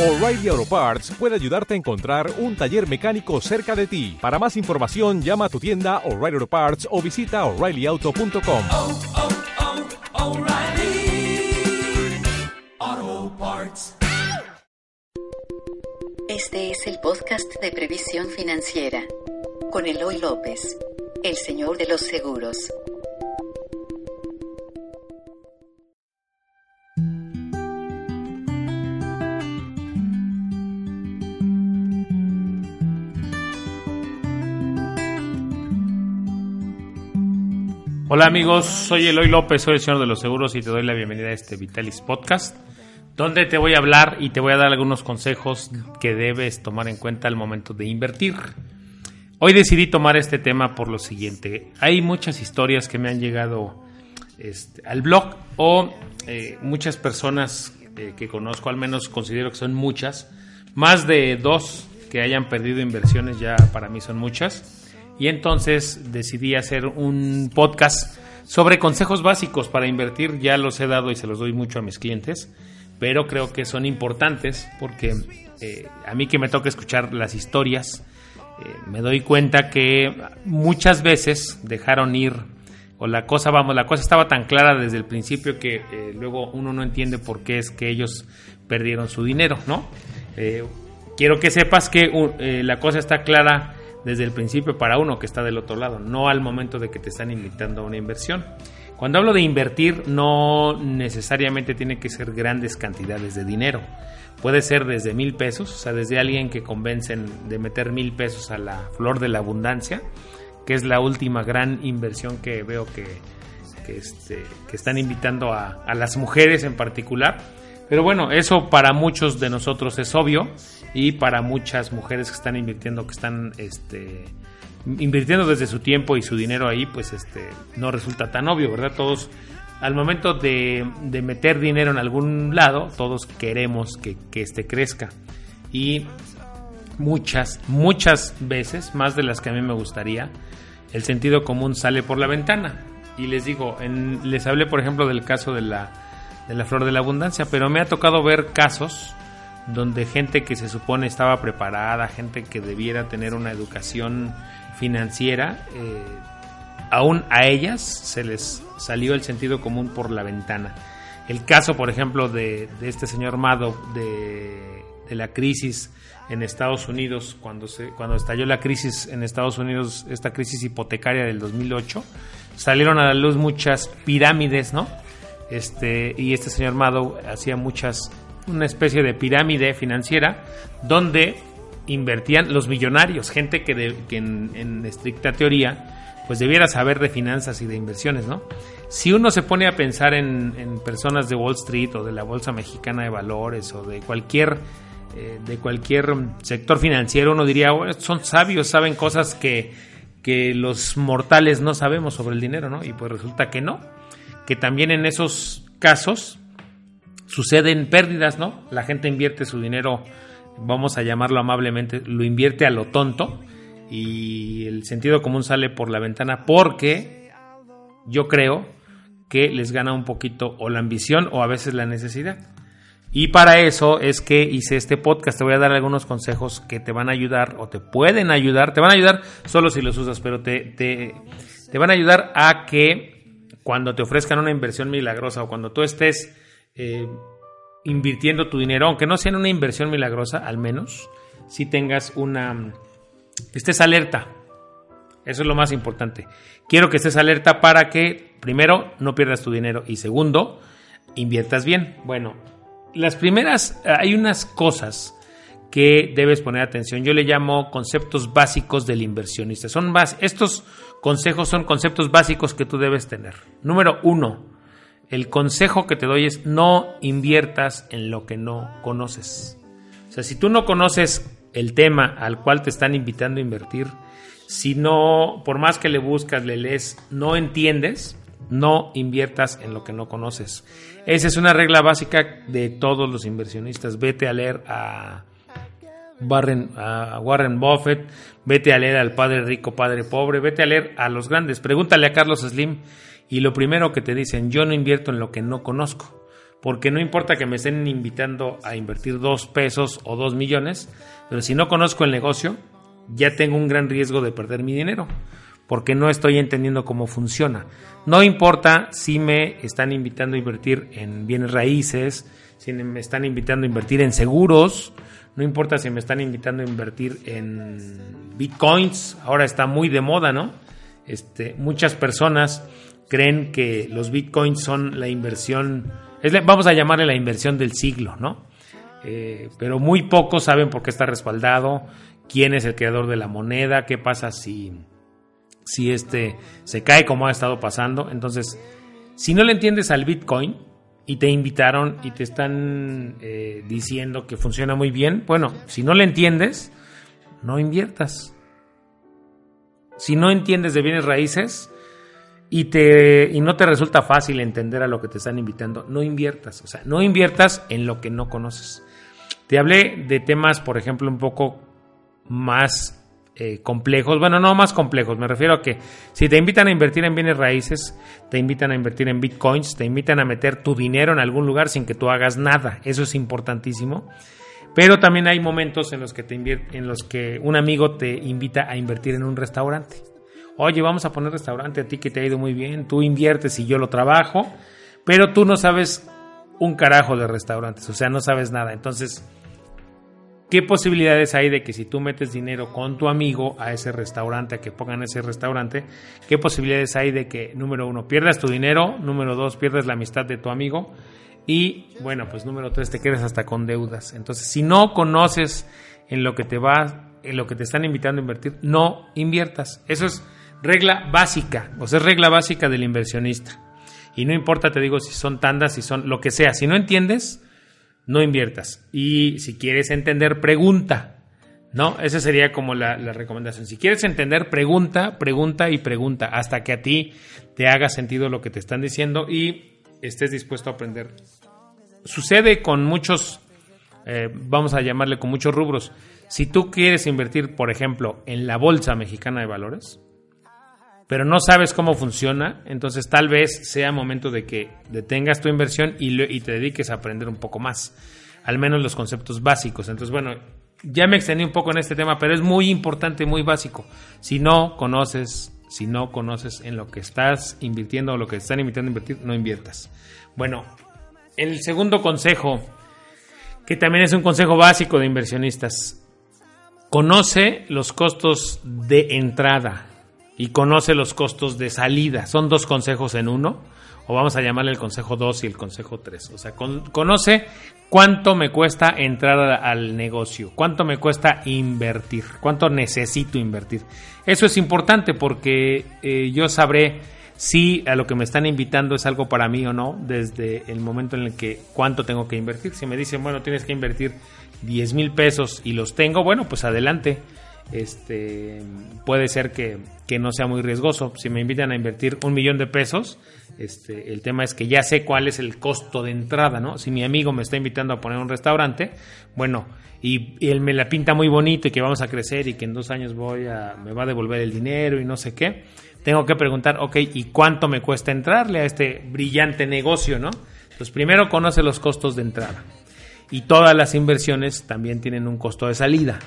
O'Reilly Auto Parts puede ayudarte a encontrar un taller mecánico cerca de ti. Para más información, llama a tu tienda O'Reilly Auto Parts o visita oreillyauto.com. oh, oh, Parts. Este es el podcast de previsión financiera con Eloy López, el señor de los seguros. Hola amigos, soy Eloy López, soy el señor de los seguros y te doy la bienvenida a este Vitalis Podcast, donde te voy a hablar y te voy a dar algunos consejos que debes tomar en cuenta al momento de invertir. Hoy decidí tomar este tema por lo siguiente. Hay muchas historias que me han llegado este, al blog o eh, muchas personas eh, que conozco, al menos considero que son muchas, más de dos que hayan perdido inversiones ya para mí son muchas. Y entonces decidí hacer un podcast sobre consejos básicos para invertir. Ya los he dado y se los doy mucho a mis clientes, pero creo que son importantes porque eh, a mí que me toca escuchar las historias, eh, me doy cuenta que muchas veces dejaron ir o la cosa, vamos, la cosa estaba tan clara desde el principio que eh, luego uno no entiende por qué es que ellos perdieron su dinero, ¿no? Quiero que sepas que uh, la cosa está clara desde el principio para uno que está del otro lado, no al momento de que te están invitando a una inversión. Cuando hablo de invertir, no necesariamente tiene que ser grandes cantidades de dinero. Puede ser desde mil pesos, o sea, desde alguien que convencen de meter mil pesos a la flor de la abundancia, que es la última gran inversión que veo que, que, este, están invitando a las mujeres en particular. Pero bueno, eso para muchos de nosotros es obvio y para muchas mujeres que están invirtiendo, que están este, invirtiendo desde su tiempo y su dinero ahí, pues este, no resulta tan obvio, ¿verdad? Todos, al momento de, de meter dinero en algún lado, todos queremos que, que este crezca. Y muchas, muchas veces, más de las que a mí me gustaría, el sentido común sale por la ventana. Y les digo, en, les hablé por ejemplo del caso de la, de la flor de la abundancia, pero me ha tocado ver casos donde gente que se supone estaba preparada, gente que debiera tener una educación financiera, eh, aún a ellas se les salió el sentido común por la ventana. El caso, por ejemplo, de, este señor Madoff, de, de, la crisis en Estados Unidos, cuando, se, cuando estalló la crisis en Estados Unidos, esta crisis hipotecaria del 2008, salieron a la luz muchas pirámides, ¿no? Este, y este señor Madoff hacía muchas una especie de pirámide financiera donde invertían los millonarios, gente que, en, estricta teoría pues debiera saber de finanzas y de inversiones, ¿no? Si uno se pone a pensar en, personas de Wall Street o de la Bolsa Mexicana de Valores o de cualquier eh, de cualquier sector financiero, uno diría, son sabios, saben cosas que, que los mortales no sabemos sobre el dinero, ¿no? Y pues resulta que no, que también en esos casos suceden pérdidas, ¿no? La gente invierte su dinero, vamos a llamarlo amablemente, lo invierte a lo tonto y el sentido común sale por la ventana porque yo creo que les gana un poquito o la ambición o a veces la necesidad. Y para eso es que hice este podcast. Te voy a dar algunos consejos que te van a ayudar o te pueden ayudar. Te van a ayudar solo si los usas, pero te, te, te van a ayudar a que cuando te ofrezcan una inversión milagrosa o cuando tú estés eh, invirtiendo tu dinero, aunque no sea en una inversión milagrosa, al menos si tengas una... estés alerta. Eso es lo más importante. Quiero que estés alerta para que, primero, no pierdas tu dinero y segundo, inviertas bien. Bueno, las primeras, hay unas cosas que debes poner atención. Yo le llamo conceptos básicos del inversionista. Son bas estos consejos son conceptos básicos que tú debes tener. Número uno, el consejo que te doy es no inviertas en lo que no conoces. O sea, si tú no conoces el tema al cual te están invitando a invertir, si no, por más que le buscas, le lees, no entiendes, no inviertas en lo que no conoces. Esa es una regla básica de todos los inversionistas. Vete a leer a Warren, a Warren Buffett, vete a leer al Padre Rico, Padre Pobre, vete a leer a los grandes. Pregúntale a Carlos Slim y lo primero que te dicen, yo no invierto en lo que no conozco. porque no importa que me estén invitando a invertir dos pesos o dos millones, pero si no conozco el negocio, ya tengo un gran riesgo de perder mi dinero, porque no estoy entendiendo cómo funciona. No importa si me están invitando a invertir en bienes raíces, si me están invitando a invertir en seguros, no importa si me están invitando a invertir en bitcoins, ahora está muy de moda, ¿no? Este, muchas personas creen que los bitcoins son la inversión, vamos a llamarle la inversión del siglo, ¿no? Eh, pero muy pocos saben por qué está respaldado, quién es el creador de la moneda, qué pasa si, si este se cae como ha estado pasando. Entonces, si no le entiendes al Bitcoin y te invitaron y te están eh, diciendo que funciona muy bien, bueno, si no le entiendes, no inviertas. Si no entiendes de bienes raíces, y, te, y no te resulta fácil entender a lo que te están invitando, no inviertas. O sea, no inviertas en lo que no conoces. Te hablé de temas, por ejemplo, un poco más eh, complejos. Bueno, no más complejos. Me refiero a que si te invitan a invertir en bienes raíces, te invitan a invertir en bitcoins, te invitan a meter tu dinero en algún lugar sin que tú hagas nada. Eso es importantísimo. Pero también hay momentos en los que te en los que un amigo te invita a invertir en un restaurante oye, vamos a poner restaurante a ti que te ha ido muy bien, tú inviertes y yo lo trabajo, pero tú no sabes un carajo de restaurantes, o sea, no sabes nada. Entonces, ¿qué posibilidades hay de que si tú metes dinero con tu amigo a ese restaurante, a que pongan ese restaurante, qué posibilidades hay de que, número uno, pierdas tu dinero, número dos, pierdas la amistad de tu amigo y, bueno, pues número tres, te quedes hasta con deudas. Entonces, si no conoces en lo que te va, en lo que te están invitando a invertir, no inviertas. Eso es regla básica, o sea, es regla básica del inversionista. Y no importa, te digo, si son tandas, si son lo que sea. Si no entiendes, no inviertas. Y si quieres entender, pregunta. ¿No? Esa sería como la, recomendación. Si quieres entender, pregunta, pregunta y pregunta hasta que a ti te haga sentido lo que te están diciendo y estés dispuesto a aprender. Sucede con muchos, eh, vamos a llamarle con muchos rubros. Si tú quieres invertir, por ejemplo, en la Bolsa Mexicana de Valores, pero no sabes cómo funciona, entonces tal vez sea momento de que detengas tu inversión y, te dediques a aprender un poco más, al menos los conceptos básicos. Entonces, bueno, ya me extendí un poco en este tema, pero es muy importante, muy básico. Si no conoces, si no conoces en lo que estás invirtiendo o lo que están invitando a invertir, no inviertas. Bueno, el segundo consejo, que también es un consejo básico de inversionistas, conoce los costos de entrada y conoce los costos de salida. Son dos consejos en uno, o vamos a llamarle el consejo 2 y el consejo 3. O sea, conoce cuánto me cuesta entrar al negocio, cuánto me cuesta invertir, cuánto necesito invertir. Eso es importante porque eh, yo sabré si a lo que me están invitando es algo para mí o no desde el momento en el que cuánto tengo que invertir. Si me dicen, bueno, tienes que invertir 10 mil pesos y los tengo, bueno, pues adelante este puede ser que, no sea muy riesgoso. Si me invitan a invertir un millón de pesos, este, el tema es que ya sé cuál es el costo de entrada, ¿no? Si mi amigo me está invitando a poner un restaurante, bueno, y, él me la pinta muy bonito y que vamos a crecer y que en dos años voy a, me va a devolver el dinero y no sé qué, tengo que preguntar, ok, ¿y cuánto me cuesta entrarle a este brillante negocio, ¿no? Pues primero conoce los costos de entrada. Y todas las inversiones también tienen un costo de salida.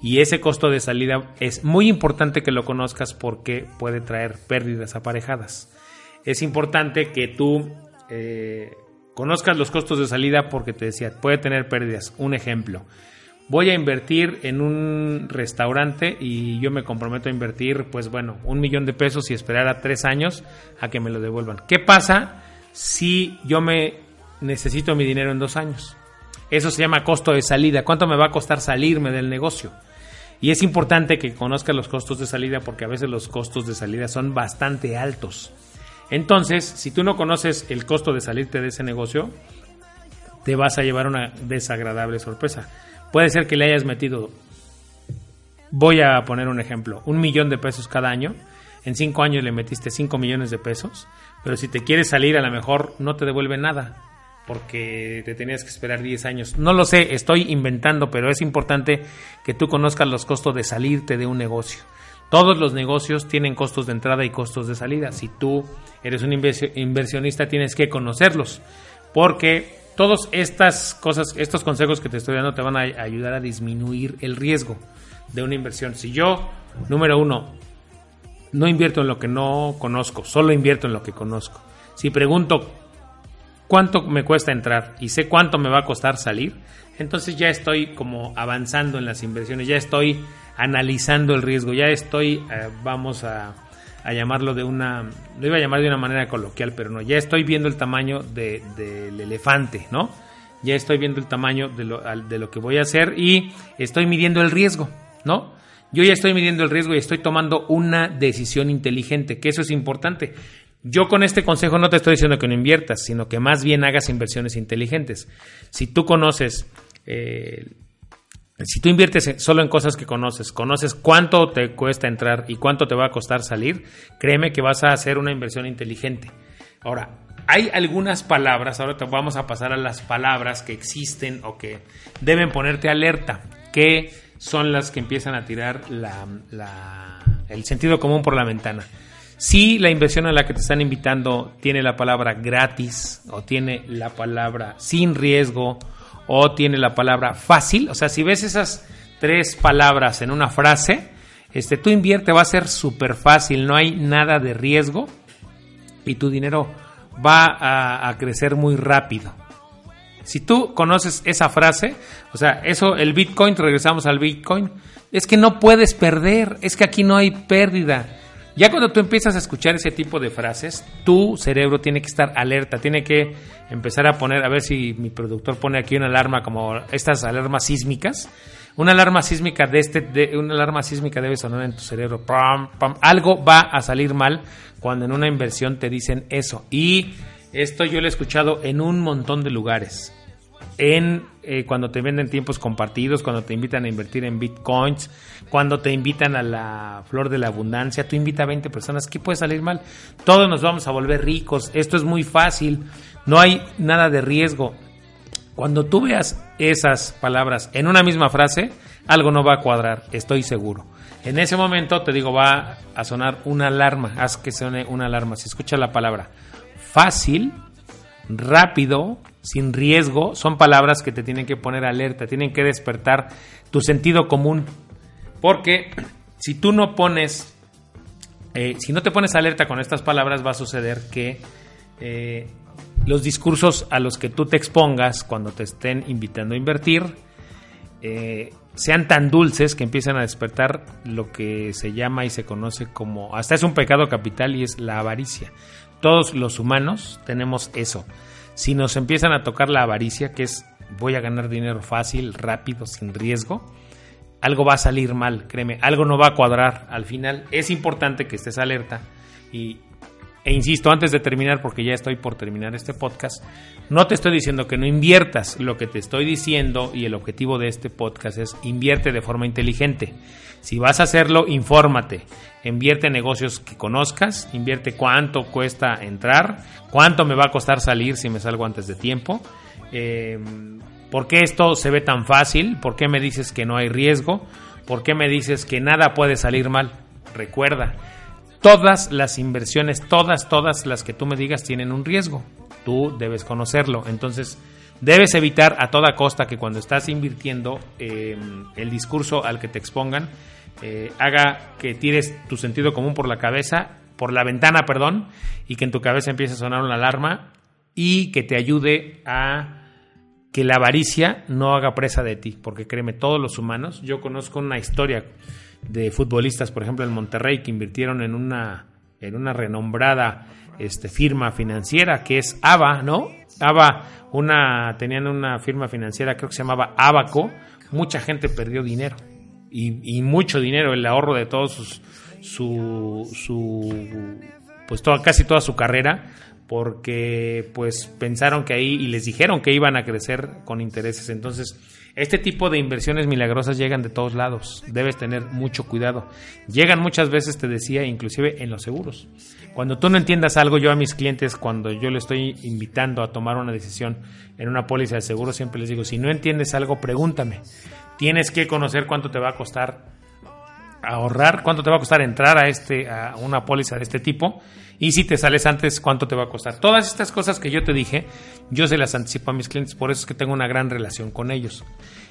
Y ese costo de salida es muy importante que lo conozcas porque puede traer pérdidas aparejadas. Es importante que tú eh, conozcas los costos de salida porque te decía, puede tener pérdidas. Un ejemplo, voy a invertir en un restaurante y yo me comprometo a invertir, pues bueno, un millón de pesos y esperar a tres años a que me lo devuelvan. ¿Qué pasa si yo me necesito mi dinero en dos años? Eso se llama costo de salida. ¿Cuánto me va a costar salirme del negocio? Y es importante que conozcas los costos de salida porque a veces los costos de salida son bastante altos. Entonces, si tú no conoces el costo de salirte de ese negocio, te vas a llevar una desagradable sorpresa. Puede ser que le hayas metido, voy a poner un ejemplo, un millón de pesos cada año. En cinco años le metiste cinco millones de pesos, pero si te quieres salir a lo mejor no te devuelve nada porque te tenías que esperar 10 años. No lo sé, estoy inventando, pero es importante que tú conozcas los costos de salirte de un negocio. Todos los negocios tienen costos de entrada y costos de salida. Si tú eres un inversionista, tienes que conocerlos. porque todas estas cosas, estos consejos que te estoy dando te van a ayudar a disminuir el riesgo de una inversión. Si yo, número uno, no invierto en lo que no conozco, solo invierto en lo que conozco. Si pregunto cuánto me cuesta entrar y sé cuánto me va a costar salir, entonces ya estoy como avanzando en las inversiones, ya estoy analizando el riesgo, ya estoy, eh, vamos a, llamarlo de una, lo iba a llamar de una manera coloquial, pero no, ya estoy viendo el tamaño del de, elefante, ¿no? Ya estoy viendo el tamaño de lo, de lo que voy a hacer y estoy midiendo el riesgo, ¿no? Yo ya estoy midiendo el riesgo y estoy tomando una decisión inteligente, que eso es importante. Yo con este consejo no te estoy diciendo que no inviertas, sino que más bien hagas inversiones inteligentes. Si tú conoces, eh, si tú inviertes solo en cosas que conoces, conoces cuánto te cuesta entrar y cuánto te va a costar salir, créeme que vas a hacer una inversión inteligente. Ahora, hay algunas palabras, ahora te vamos a pasar a las palabras que existen o que deben ponerte alerta, que son las que empiezan a tirar el sentido común por la ventana. Si la inversión a la que te están invitando tiene la palabra gratis o tiene la palabra sin riesgo o tiene la palabra fácil, o sea, si ves esas tres palabras en una frase, este, tú invierte, va a ser súper fácil, no hay nada de riesgo y tu dinero va a crecer muy rápido. Si tú conoces esa frase, o sea, eso, el Bitcoin, regresamos al Bitcoin, es que no puedes perder, es que aquí no hay pérdida. Ya cuando tú empiezas a escuchar ese tipo de frases, tu cerebro tiene que estar alerta, tiene que empezar a poner, a ver si mi productor pone aquí una alarma como estas alarmas sísmicas. Una alarma sísmica de este, de, una alarma sísmica debe sonar en tu cerebro. Pam, pam. Algo va a salir mal cuando en una inversión te dicen eso. Y esto yo lo he escuchado en un montón de lugares en eh, cuando te venden tiempos compartidos, cuando te invitan a invertir en bitcoins, cuando te invitan a la flor de la abundancia, tú invita a 20 personas, ¿qué puede salir mal? Todos nos vamos a volver ricos, esto es muy fácil, no hay nada de riesgo. Cuando tú veas esas palabras en una misma frase, algo no va a cuadrar, estoy seguro. En ese momento te digo, va a sonar una alarma, haz que suene una alarma. Si escucha la palabra fácil, rápido, sin riesgo, son palabras que te tienen que poner alerta, tienen que despertar tu sentido común. Porque si tú no pones, eh, si no te pones alerta con estas palabras, va a suceder que eh, los discursos a los que tú te expongas cuando te estén invitando a invertir eh, sean tan dulces que empiezan a despertar lo que se llama y se conoce como, hasta es un pecado capital y es la avaricia. Todos los humanos tenemos eso si nos empiezan a tocar la avaricia, que es voy a ganar dinero fácil, rápido, sin riesgo, algo va a salir mal, créeme, algo no va a cuadrar al final. Es importante que estés alerta y, e insisto, antes de terminar, porque ya estoy por terminar este podcast, no te estoy diciendo que no inviertas, lo que te estoy diciendo y el objetivo de este podcast es invierte de forma inteligente. Si vas a hacerlo, infórmate. Invierte en negocios que conozcas, invierte cuánto cuesta entrar, cuánto me va a costar salir si me salgo antes de tiempo. Eh, ¿Por qué esto se ve tan fácil? ¿Por qué me dices que no hay riesgo? ¿Por qué me dices que nada puede salir mal? Recuerda, todas las inversiones, todas, todas las que tú me digas tienen un riesgo. Tú debes conocerlo. Entonces, debes evitar a toda costa que cuando estás invirtiendo eh, el discurso al que te expongan eh, haga que tires tu sentido común por la cabeza, por la ventana, perdón, y que en tu cabeza empiece a sonar una alarma y que te ayude a que la avaricia no haga presa de ti, porque créeme, todos los humanos, yo conozco una historia de futbolistas, por ejemplo, en Monterrey, que invirtieron en una, en una renombrada este, firma financiera que es ABA, ¿no? ABA, una, tenían una firma financiera, creo que se llamaba Abaco, mucha gente perdió dinero y, mucho dinero, el ahorro de todos sus, su, su, pues toda, casi toda su carrera, porque pues pensaron que ahí y les dijeron que iban a crecer con intereses. Entonces, este tipo de inversiones milagrosas llegan de todos lados. Debes tener mucho cuidado. Llegan muchas veces, te decía, inclusive en los seguros. Cuando tú no entiendas algo, yo a mis clientes, cuando yo le estoy invitando a tomar una decisión en una póliza de seguro, siempre les digo, si no entiendes algo, pregúntame tienes que conocer cuánto te va a costar ahorrar, cuánto te va a costar entrar a este a una póliza de este tipo y si te sales antes cuánto te va a costar. Todas estas cosas que yo te dije, yo se las anticipo a mis clientes, por eso es que tengo una gran relación con ellos.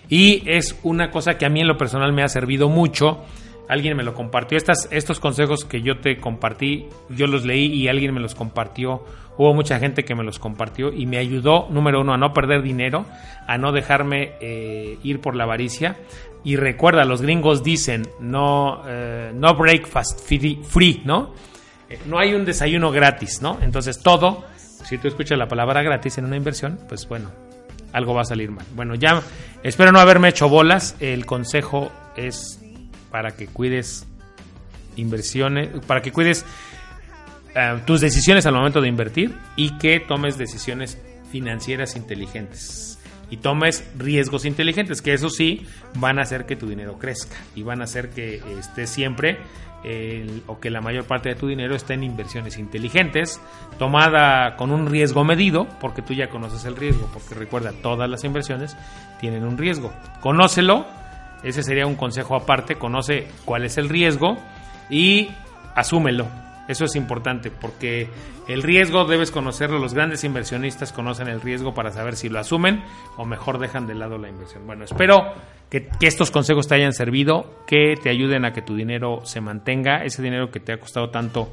Y es una cosa que a mí en lo personal me ha servido mucho. Alguien me lo compartió. Estas, estos consejos que yo te compartí, yo los leí y alguien me los compartió. Hubo mucha gente que me los compartió y me ayudó, número uno, a no perder dinero, a no dejarme eh, ir por la avaricia. Y recuerda, los gringos dicen no, eh, no breakfast free, ¿no? Eh, no hay un desayuno gratis, ¿no? Entonces todo, si tú escuchas la palabra gratis en una inversión, pues bueno, algo va a salir mal. Bueno, ya espero no haberme hecho bolas. El consejo es para que cuides inversiones, para que cuides eh, tus decisiones al momento de invertir y que tomes decisiones financieras inteligentes y tomes riesgos inteligentes, que eso sí van a hacer que tu dinero crezca y van a hacer que esté siempre o que la mayor parte de tu dinero esté en inversiones inteligentes, tomada con un riesgo medido, porque tú ya conoces el riesgo, porque recuerda, todas las inversiones tienen un riesgo. Conócelo, ese sería un consejo aparte, conoce cuál es el riesgo y asúmelo eso es importante porque el riesgo debes conocerlo. Los grandes inversionistas conocen el riesgo para saber si lo asumen o mejor dejan de lado la inversión. Bueno, espero que, estos consejos te hayan servido, que te ayuden a que tu dinero se mantenga, ese dinero que te ha costado tanto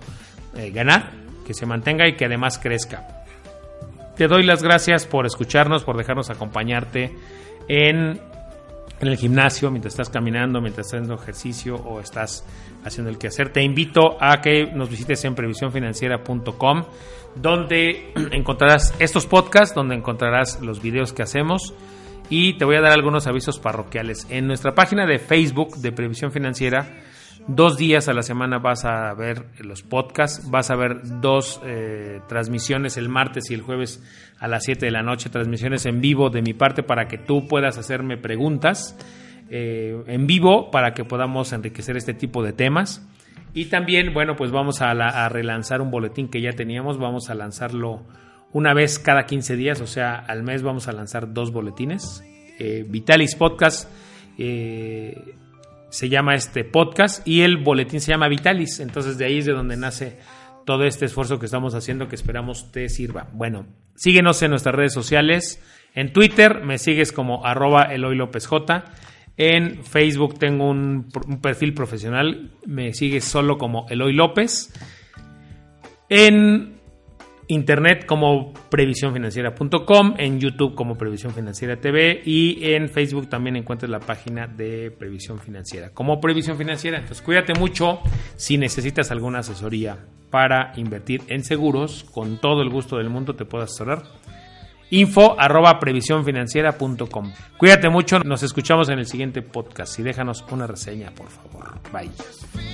eh, ganar, que se mantenga y que además crezca. Te doy las gracias por escucharnos, por dejarnos acompañarte en en el gimnasio, mientras estás caminando, mientras estás haciendo ejercicio o estás haciendo el quehacer. Te invito a que nos visites en previsiónfinanciera.com, donde encontrarás estos podcasts, donde encontrarás los videos que hacemos y te voy a dar algunos avisos parroquiales. En nuestra página de Facebook de Previsión Financiera, dos días a la semana vas a ver los podcasts, vas a ver dos eh, transmisiones el martes y el jueves a las 7 de la noche, transmisiones en vivo de mi parte para que tú puedas hacerme preguntas eh, en vivo para que podamos enriquecer este tipo de temas. Y también, bueno, pues vamos a, relanzar un boletín que ya teníamos, vamos a lanzarlo una vez cada 15 días, o sea, al mes vamos a lanzar dos boletines. Eh, Vitalis Podcast se llama este podcast y el boletín se llama Vitalis, entonces de ahí es de donde nace todo este esfuerzo que estamos haciendo que esperamos te sirva. Bueno, síguenos en nuestras redes sociales. En Twitter me sigues como arroba Eloy López J. En Facebook tengo un, perfil profesional, me sigues solo como Eloy López. En internet como previsiónfinanciera.com, en YouTube como Previsión Financiera TV y en Facebook también encuentras la página de Previsión Financiera como Previsión Financiera. Entonces cuídate mucho si necesitas alguna asesoría para invertir en seguros, con todo el gusto del mundo te puedo asesorar. Info arroba previsiónfinanciera.com. Cuídate mucho, nos escuchamos en el siguiente podcast y déjanos una reseña, por favor. Bye.